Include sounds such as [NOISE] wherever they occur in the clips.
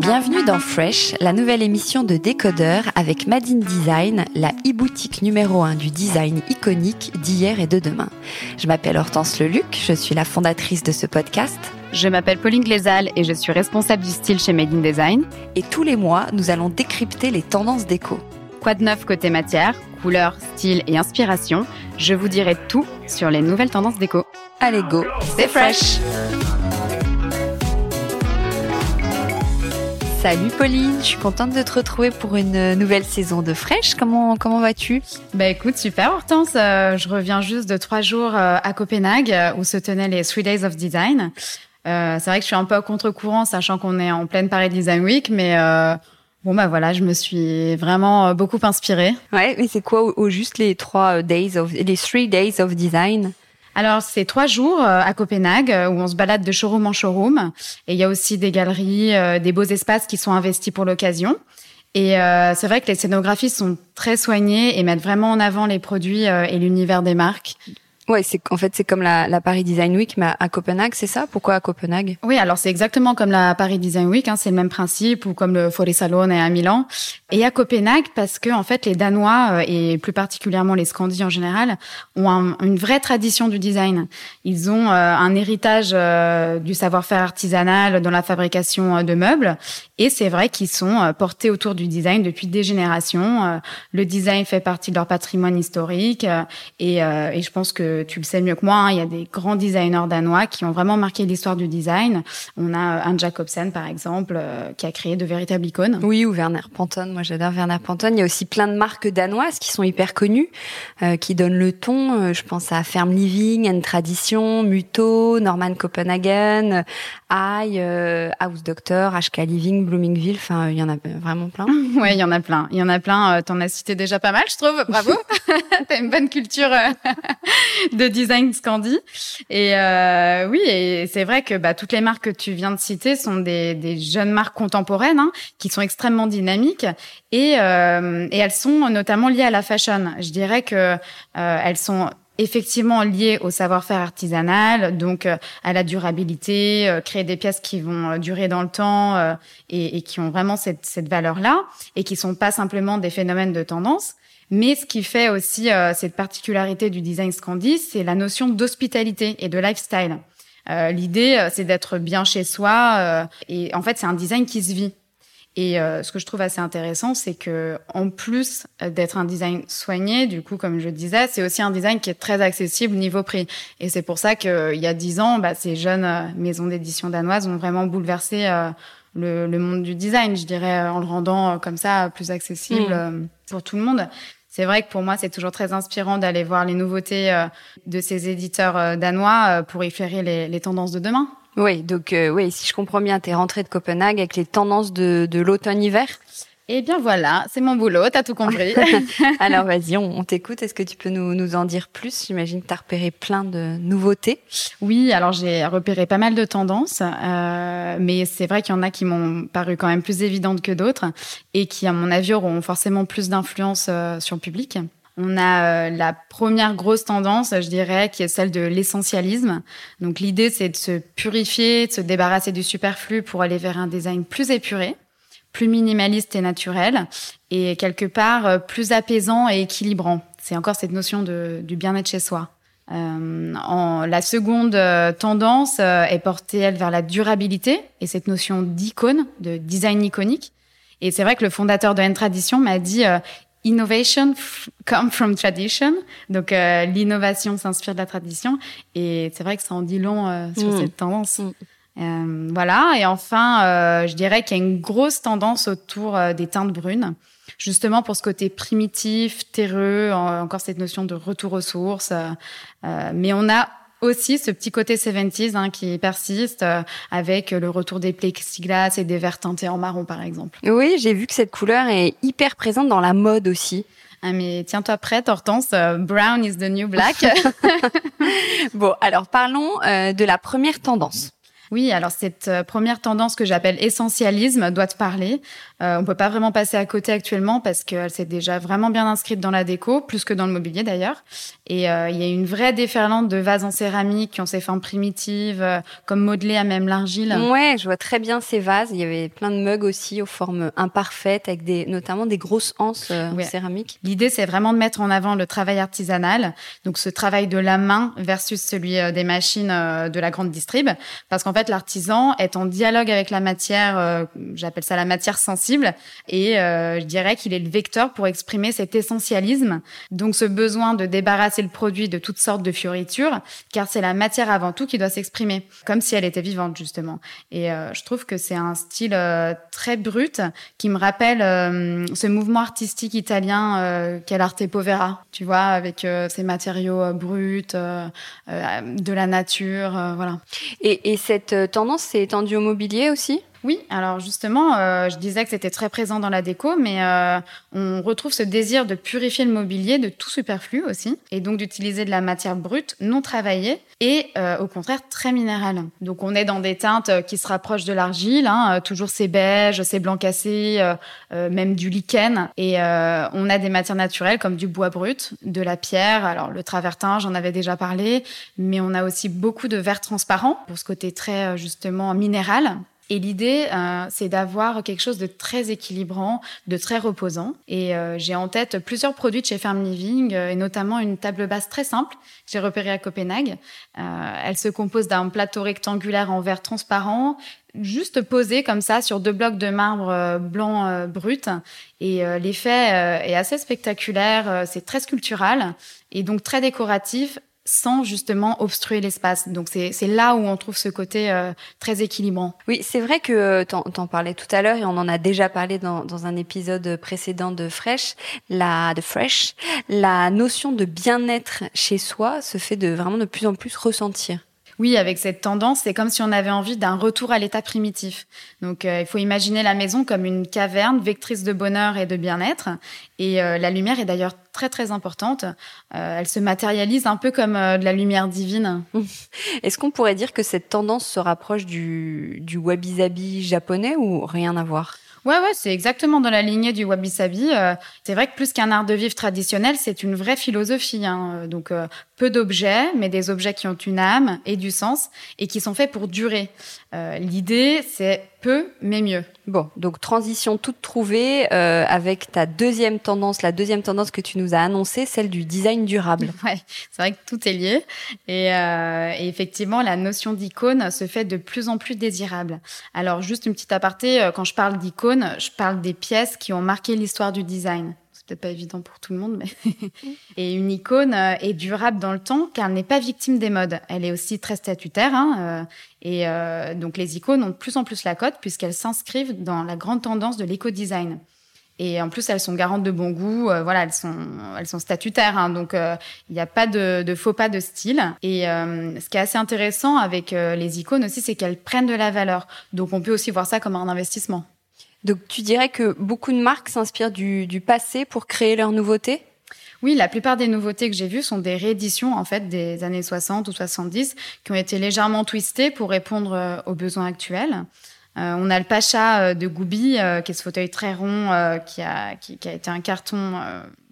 Bienvenue dans Fresh, la nouvelle émission de Décodeur avec Madine Design, la e-boutique numéro 1 du design iconique d'hier et de demain. Je m'appelle Hortense Leluc, je suis la fondatrice de ce podcast. Je m'appelle Pauline Glézal et je suis responsable du style chez Made in Design. Et tous les mois, nous allons décrypter les tendances déco. Quoi de neuf côté matière, couleur, style et inspiration Je vous dirai tout sur les nouvelles tendances déco. Allez go, c'est fresh. Salut Pauline, je suis contente de te retrouver pour une nouvelle saison de Fresh. Comment comment vas-tu? Bah écoute, super Hortense. Euh, je reviens juste de trois jours euh, à Copenhague euh, où se tenaient les Three Days of Design. c'est vrai que je suis un peu à contre-courant, sachant qu'on est en pleine Paris Design Week, mais Bon bah voilà, je me suis vraiment beaucoup inspirée. Ouais, mais c'est quoi au, juste les trois days of les three days of design? Alors, c'est trois jours euh, à Copenhague euh, où on se balade de showroom en showroom. Et il y a aussi des galeries, euh, des beaux espaces qui sont investis pour l'occasion. Et c'est vrai que les scénographies sont très soignées et mettent vraiment en avant les produits et l'univers des marques. Ouais, c'est en fait c'est comme la, la, Paris Design Week mais à Copenhague, c'est ça? Pourquoi à Copenhague? Oui, alors c'est exactement comme la Paris Design Week, hein, c'est le même principe ou comme le Fori Salon à Milan. Et à Copenhague parce que en fait les Danois euh, et plus particulièrement les Scandis en général ont une vraie tradition du design. Ils ont euh, un héritage euh, du savoir-faire artisanal dans la fabrication de meubles et c'est vrai qu'ils sont portés autour du design depuis des générations. le design fait partie de leur patrimoine historique et, et je pense que tu le sais mieux que moi, hein, il y a des grands designers danois qui ont vraiment marqué l'histoire du design. On a Anne Jacobsen, par exemple, euh, qui a créé de véritables icônes. Oui, ou Werner Panton. Moi, j'adore Werner Panton. Il y a aussi plein de marques danoises qui sont hyper connues, euh, qui donnent le ton. Euh, je pense à Ferme Living, Anne Tradition, Muto, Norman Copenhagen, I, House Doctor, HK Living, Bloomingville. Enfin, il y en a vraiment plein. [LAUGHS] ouais, il y en a plein. Il y en a plein. T'en as cité déjà pas mal, je trouve. Bravo. [LAUGHS] [LAUGHS] T'as une bonne culture [LAUGHS] de design Scandi. Et euh, oui, et c'est vrai que bah, toutes les marques que tu viens de citer sont des, des jeunes marques contemporaines hein, qui sont extrêmement dynamiques et, euh, et elles sont notamment liées à la fashion. Je dirais que euh, elles sont effectivement liées au savoir-faire artisanal, donc euh, à la durabilité, euh, créer des pièces qui vont durer dans le temps et, et, qui ont vraiment cette, cette valeur-là et qui sont pas simplement des phénomènes de tendance. Mais ce qui fait aussi euh, cette particularité du design Scandi, c'est la notion d'hospitalité et de lifestyle. Euh, L'idée, euh, c'est d'être bien chez soi euh, et en fait, c'est un design qui se vit. Et ce que je trouve assez intéressant, c'est que en plus d'être un design soigné, du coup, comme je disais, c'est aussi un design qui est très accessible niveau prix. Et c'est pour ça qu'il y a dix ans, bah, ces jeunes maisons d'édition danoises ont vraiment bouleversé le, le, monde du design, je dirais, en le rendant comme ça plus accessible mmh. pour tout le monde c'est vrai que pour moi, c'est toujours très inspirant d'aller voir les nouveautés euh, de ces éditeurs euh, danois euh, pour éclairer les, les tendances de demain. Oui, donc oui, si je comprends bien, tu es rentrée de Copenhague avec les tendances de, de l'automne-hiver. Eh bien voilà, c'est mon boulot, t'as tout compris. [LAUGHS] Alors vas-y, on, t'écoute. Est-ce que tu peux nous, nous en dire plus? J'imagine que tu as repéré plein de nouveautés. Oui, alors j'ai repéré pas mal de tendances, euh, mais c'est vrai qu'il y en a qui m'ont paru quand même plus évidentes que d'autres et qui, à mon avis, auront forcément plus d'influence euh, sur le public. On a euh, la première grosse tendance, je dirais, qui est celle de l'essentialisme. Donc l'idée, c'est de se purifier, de se débarrasser du superflu pour aller vers un design plus épuré, plus minimaliste et naturel, et quelque part euh, plus apaisant et équilibrant. C'est encore cette notion de, du bien-être chez soi. Euh, en, la seconde tendance est portée elle vers la durabilité et cette notion d'icône, de design iconique. Et c'est vrai que le fondateur de N Tradition m'a dit Innovation come from tradition. Donc l'innovation s'inspire de la tradition et c'est vrai que ça en dit long sur mm. cette tendance. Mm. voilà. Et enfin, je dirais qu'il y a une grosse tendance autour des teintes brunes justement pour ce côté primitif, terreux, encore cette notion de retour aux sources. Euh, euh, mais on a aussi ce petit côté 70s hein, qui persiste euh, avec le retour des plexiglas et des verres teintés en marron par exemple. Oui, j'ai vu que cette couleur est hyper présente dans la mode aussi. Ah mais tiens-toi prête Hortense, brown is the new black. [LAUGHS] [LAUGHS] bon, alors parlons de la première tendance. Oui, alors cette euh, première tendance que j'appelle essentialisme doit te parler. Euh, on peut pas vraiment passer à côté actuellement parce qu'elle s'est déjà vraiment bien inscrite dans la déco, plus que dans le mobilier d'ailleurs. Et euh, il y a une vraie déferlante de vases en céramique qui ont ces formes primitives, euh, comme modelées à même l'argile. Ouais, je vois très bien ces vases. Il y avait plein de mugs aussi aux formes imparfaites, avec des, notamment des grosses anses en céramique. L'idée, c'est vraiment de mettre en avant le travail artisanal, donc ce travail de la main versus celui des machines de la grande distrib, parce qu'en fait l'artisan est en dialogue avec la matière, euh, j'appelle ça la matière sensible, et euh, je dirais qu'il est le vecteur pour exprimer cet essentialisme, donc ce besoin de débarrasser le produit de toutes sortes de fioritures, car c'est la matière avant tout qui doit s'exprimer, comme si elle était vivante justement. Et euh, je trouve que c'est un style très brut qui me rappelle ce mouvement artistique italien qu'est l'arte povera, tu vois, avec ces matériaux bruts, de la nature, voilà. Et cette tendance s'est étendue au mobilier aussi? Oui, alors justement, euh, je disais que c'était très présent dans la déco, mais euh, on retrouve ce désir de purifier le mobilier de tout superflu aussi, et donc d'utiliser de la matière brute, non travaillée, et euh, au contraire très minérale. Donc on est dans des teintes qui se rapprochent de l'argile, hein, toujours ces beiges, ces blancs cassés, même du lichen, et on a des matières naturelles comme du bois brut, de la pierre, alors le travertin, j'en avais déjà parlé, mais on a aussi beaucoup de verre transparent pour ce côté très justement minéral et l'idée, euh, c'est d'avoir quelque chose de très équilibrant, de très reposant. Et euh, j'ai en tête plusieurs produits de chez Farm Living, euh, et notamment une table basse très simple que j'ai repérée à Copenhague. elle se compose d'un plateau rectangulaire en verre transparent, juste posé comme ça sur deux blocs de marbre blanc brut. Et l'effet est assez spectaculaire, c'est très sculptural et donc très décoratif sans justement obstruer l'espace. Donc c'est là où on trouve ce côté euh, très équilibrant. Oui, c'est vrai que euh, t'en en parlais tout à l'heure et on en a déjà parlé dans, dans un épisode précédent de Fresh, la de Fresh, la notion de bien-être chez soi se fait de vraiment de plus en plus ressentir. Oui, avec cette tendance, c'est comme si on avait envie d'un retour à l'état primitif. Donc, euh, il faut imaginer la maison comme une caverne vectrice de bonheur et de bien-être. Et euh, la lumière est d'ailleurs très très importante. Euh, elle se matérialise un peu comme de la lumière divine. [LAUGHS] Est-ce qu'on pourrait dire que cette tendance se rapproche du, du wabi-sabi japonais ou rien à voir? Ouais, ouais, c'est exactement dans la lignée du wabi-sabi. Euh, c'est vrai que plus qu'un art de vivre traditionnel, c'est une vraie philosophie. Hein. Donc, euh, peu d'objets, mais des objets qui ont une âme et du sens et qui sont faits pour durer. Euh, L'idée, c'est peu, mais mieux. Bon, donc transition toute trouvée euh, avec ta deuxième tendance, la deuxième tendance que tu nous as annoncée, celle du design durable. [LAUGHS] Ouais, c'est vrai que tout est lié. Et, euh, et effectivement, la notion d'icône se fait de plus en plus désirable. Alors, juste une petite aparté, euh, quand je parle d'icône, je parle des pièces qui ont marqué l'histoire du design peut-être pas évident pour tout le monde, mais [LAUGHS] et une icône euh, est durable dans le temps car elle n'est pas victime des modes. Elle est aussi très statutaire hein, euh, et euh, donc les icônes ont de plus en plus la cote puisqu'elles s'inscrivent dans la grande tendance de l'éco-design. Et en plus, elles sont garantes de bon goût. voilà, elles sont, elles sont statutaires. Hein, donc, il n'y a pas de, de, faux pas de style. Et ce qui est assez intéressant avec les icônes aussi, c'est qu'elles prennent de la valeur. Donc, on peut aussi voir ça comme un investissement. Donc tu dirais que beaucoup de marques s'inspirent du, passé pour créer leurs nouveautés? Oui, la plupart des nouveautés que j'ai vues sont des rééditions en fait des années 60 ou 70 qui ont été légèrement twistées pour répondre euh, aux besoins actuels. on a le Pacha de Goubi, qui est ce fauteuil très rond, qui, a, qui, a été un carton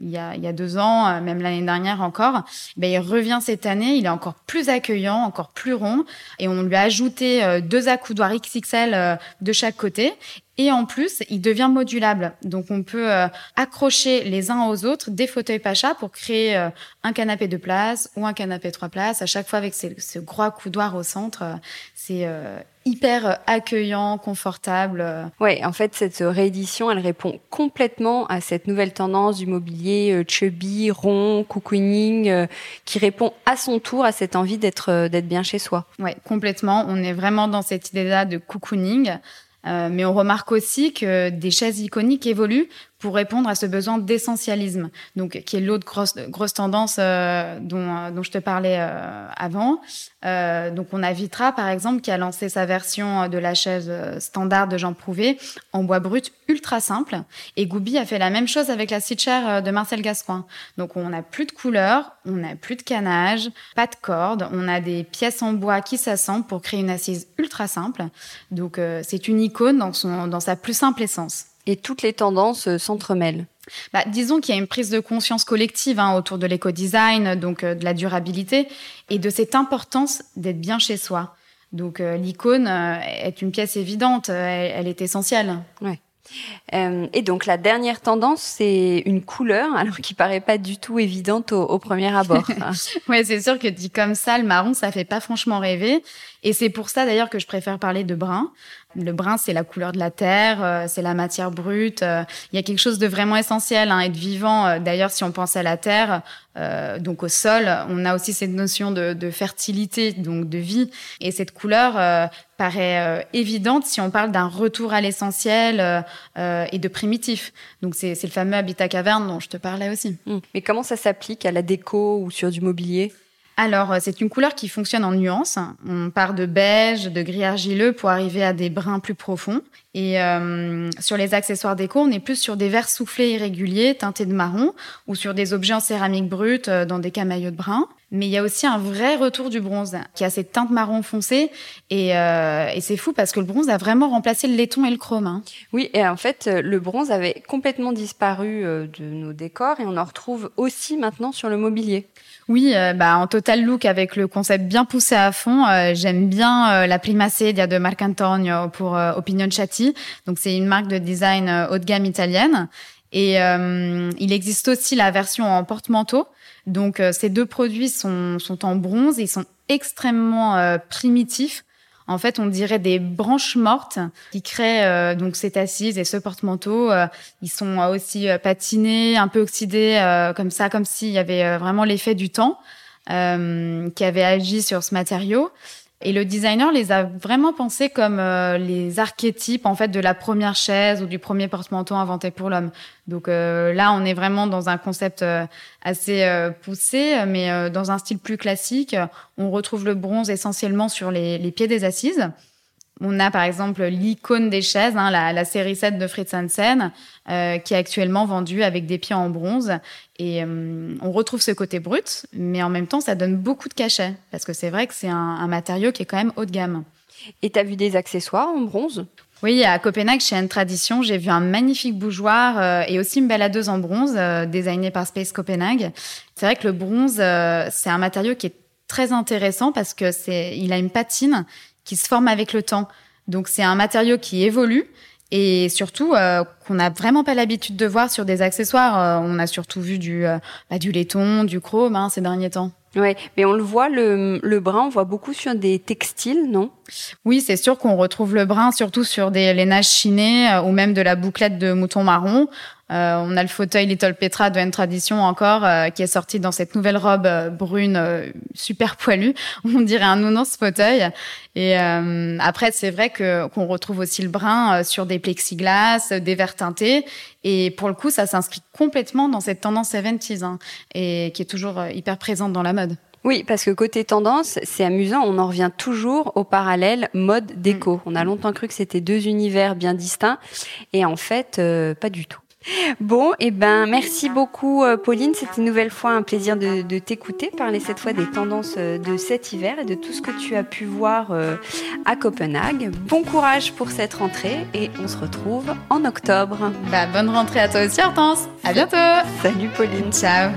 il, y a, il y a deux ans, même l'année dernière encore. Ben, il revient cette année, il est encore plus accueillant, encore plus rond, et on lui a ajouté deux accoudoirs XXL de chaque côté. Et en plus, il devient modulable. Donc, on peut euh, accrocher les uns aux autres des fauteuils Pacha pour créer euh, un canapé de place ou un canapé trois places. À chaque fois, avec ce, gros coudoir au centre, euh, c'est hyper accueillant, confortable. Ouais, en fait, cette réédition, elle répond complètement à cette nouvelle tendance du mobilier chubby, rond, cocooning, qui répond à son tour à cette envie d'être d'être bien chez soi. Ouais, complètement. On est vraiment dans cette idée-là de cocooning. Euh, mais on remarque aussi que des chaises iconiques évoluent pour répondre à ce besoin d'essentialisme, donc qui est l'autre grosse, grosse tendance euh, dont, euh, dont je te parlais euh, avant. Euh, donc on a Vitra par exemple qui a lancé sa version de la chaise standard de Jean Prouvé en bois brut ultra simple, et Goubi a fait la même chose avec la chair de Marcel Gascoin. Donc on n'a plus de couleurs, on n'a plus de canage, pas de cordes, on a des pièces en bois qui s'assemblent pour créer une assise ultra simple. Donc c'est une icône dans son dans sa plus simple essence et toutes les tendances euh, s'entremêlent. Bah, disons qu'il y a une prise de conscience collective hein, autour de l'éco-design, donc euh, de la durabilité, et de cette importance d'être bien chez soi. Donc euh, l'icône est une pièce évidente, elle, est essentielle. Ouais. et donc la dernière tendance, c'est une couleur, [LAUGHS] alors qui paraît pas du tout évidente au, au premier abord. [LAUGHS] ouais, c'est sûr que dit comme ça, le marron, ça fait pas franchement rêver. Et c'est pour ça d'ailleurs que je préfère parler de brun. Le brun, c'est la couleur de la terre, euh, c'est la matière brute. Euh, il y a quelque chose de vraiment essentiel, hein, être vivant. Euh, d'ailleurs, si on pense à la terre, donc au sol, on a aussi cette notion de, de, fertilité, donc de vie. Et cette couleur paraît évidente si on parle d'un retour à l'essentiel et de primitif. Donc c'est le fameux habitat caverne dont je te parlais aussi. Mmh. Mais comment ça s'applique à la déco ou sur du mobilier? Alors, euh, c'est une couleur qui fonctionne en nuances. On part de beige, de gris argileux pour arriver à des bruns plus profonds. Et euh, sur les accessoires déco, on est plus sur des verres soufflés irréguliers teintés de marron ou sur des objets en céramique brute euh, dans des camaillots de brun. Mais il y a aussi un vrai retour du bronze qui a cette teinte marron foncé et, euh, et c'est fou parce que le bronze a vraiment remplacé le laiton et le chrome. Hein. Oui, et en fait, le bronze avait complètement disparu de nos décors et on en retrouve aussi maintenant sur le mobilier. Oui, bah en total look avec le concept bien poussé à fond. J'aime bien la Prima Sedia de Marc Antonio pour Opinion Chatti donc c'est une marque de design euh, haut de gamme italienne. Et euh, il existe aussi la version en porte-manteau. Donc euh, ces deux produits sont, sont en bronze et ils sont extrêmement primitifs. En fait, on dirait des branches mortes qui créent donc cette assise et ce porte-manteau. ils sont aussi patinés, un peu oxydés, comme ça, comme s'il y avait vraiment l'effet du temps qui avait agi sur ce matériau. Et le designer les a vraiment pensés comme euh, les archétypes en fait de la première chaise ou du premier porte-manteau inventé pour l'homme. Donc euh, là, on est vraiment dans un concept euh, assez poussé, mais dans un style plus classique. On retrouve le bronze essentiellement sur les, les pieds des assises. On a par exemple l'icône des chaises, hein, la, la, série 7 de Fritz Hansen, euh, qui est actuellement vendue avec des pieds en bronze. Et euh, on retrouve ce côté brut, mais en même temps, ça donne beaucoup de cachet, parce que c'est vrai que c'est un, un, matériau qui est quand même haut de gamme. Et tu as vu des accessoires en bronze? Oui, à Copenhague, chez N Tradition, j'ai vu un magnifique bougeoir euh, et aussi une baladeuse en bronze, euh, designée par Space Copenhague. C'est vrai que le bronze, c'est un matériau qui est très intéressant parce que c'est, il a une patine qui se forme avec le temps. Donc c'est un matériau qui évolue et surtout euh, qu'on n'a vraiment pas l'habitude de voir sur des accessoires. Euh, on a surtout vu du, euh, bah, du laiton, du chrome hein, ces derniers temps. Ouais, mais on le voit, le, le brun, on voit beaucoup sur des textiles, non? Oui, c'est sûr qu'on retrouve le brun surtout sur des lainages chinés ou même de la bouclette de mouton marron. Euh, on a le fauteuil Little Petra de N Tradition encore, euh, qui est sorti dans cette nouvelle robe euh, brune super poilue. [LAUGHS] On dirait un nounours fauteuil. Et après, c'est vrai que qu'on retrouve aussi le brun sur des plexiglas, des verres teintés. Et pour le coup, ça s'inscrit complètement dans cette tendance 70s hein, et qui est toujours hyper présente dans la mode. Oui, parce que côté tendance, c'est amusant, on en revient toujours au parallèle mode déco. Mm. On a longtemps cru que c'était deux univers bien distincts, et en fait, pas du tout. Bon, et eh ben merci beaucoup euh, Pauline. C'était une nouvelle fois un plaisir de, de t'écouter, parler cette fois des tendances euh, de cet hiver et de tout ce que tu as pu voir euh, à Copenhague. Bon courage pour cette rentrée et on se retrouve en octobre. Bah, bonne rentrée à toi aussi Hortense. À bientôt. Salut Pauline. Ciao.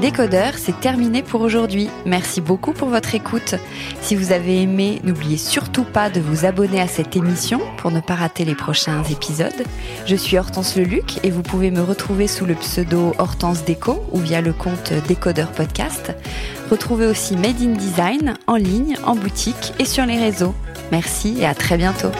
Décodeur, c'est terminé pour aujourd'hui. Merci beaucoup pour votre écoute. Si vous avez aimé, n'oubliez pas de vous abonner à cette émission pour ne pas rater les prochains épisodes. Je suis Hortense Leluc et vous pouvez me retrouver sous le pseudo Hortense Déco ou via le compte Décodeur Podcast. Retrouvez aussi Made in Design en ligne, en boutique et sur les réseaux. Merci et à très bientôt.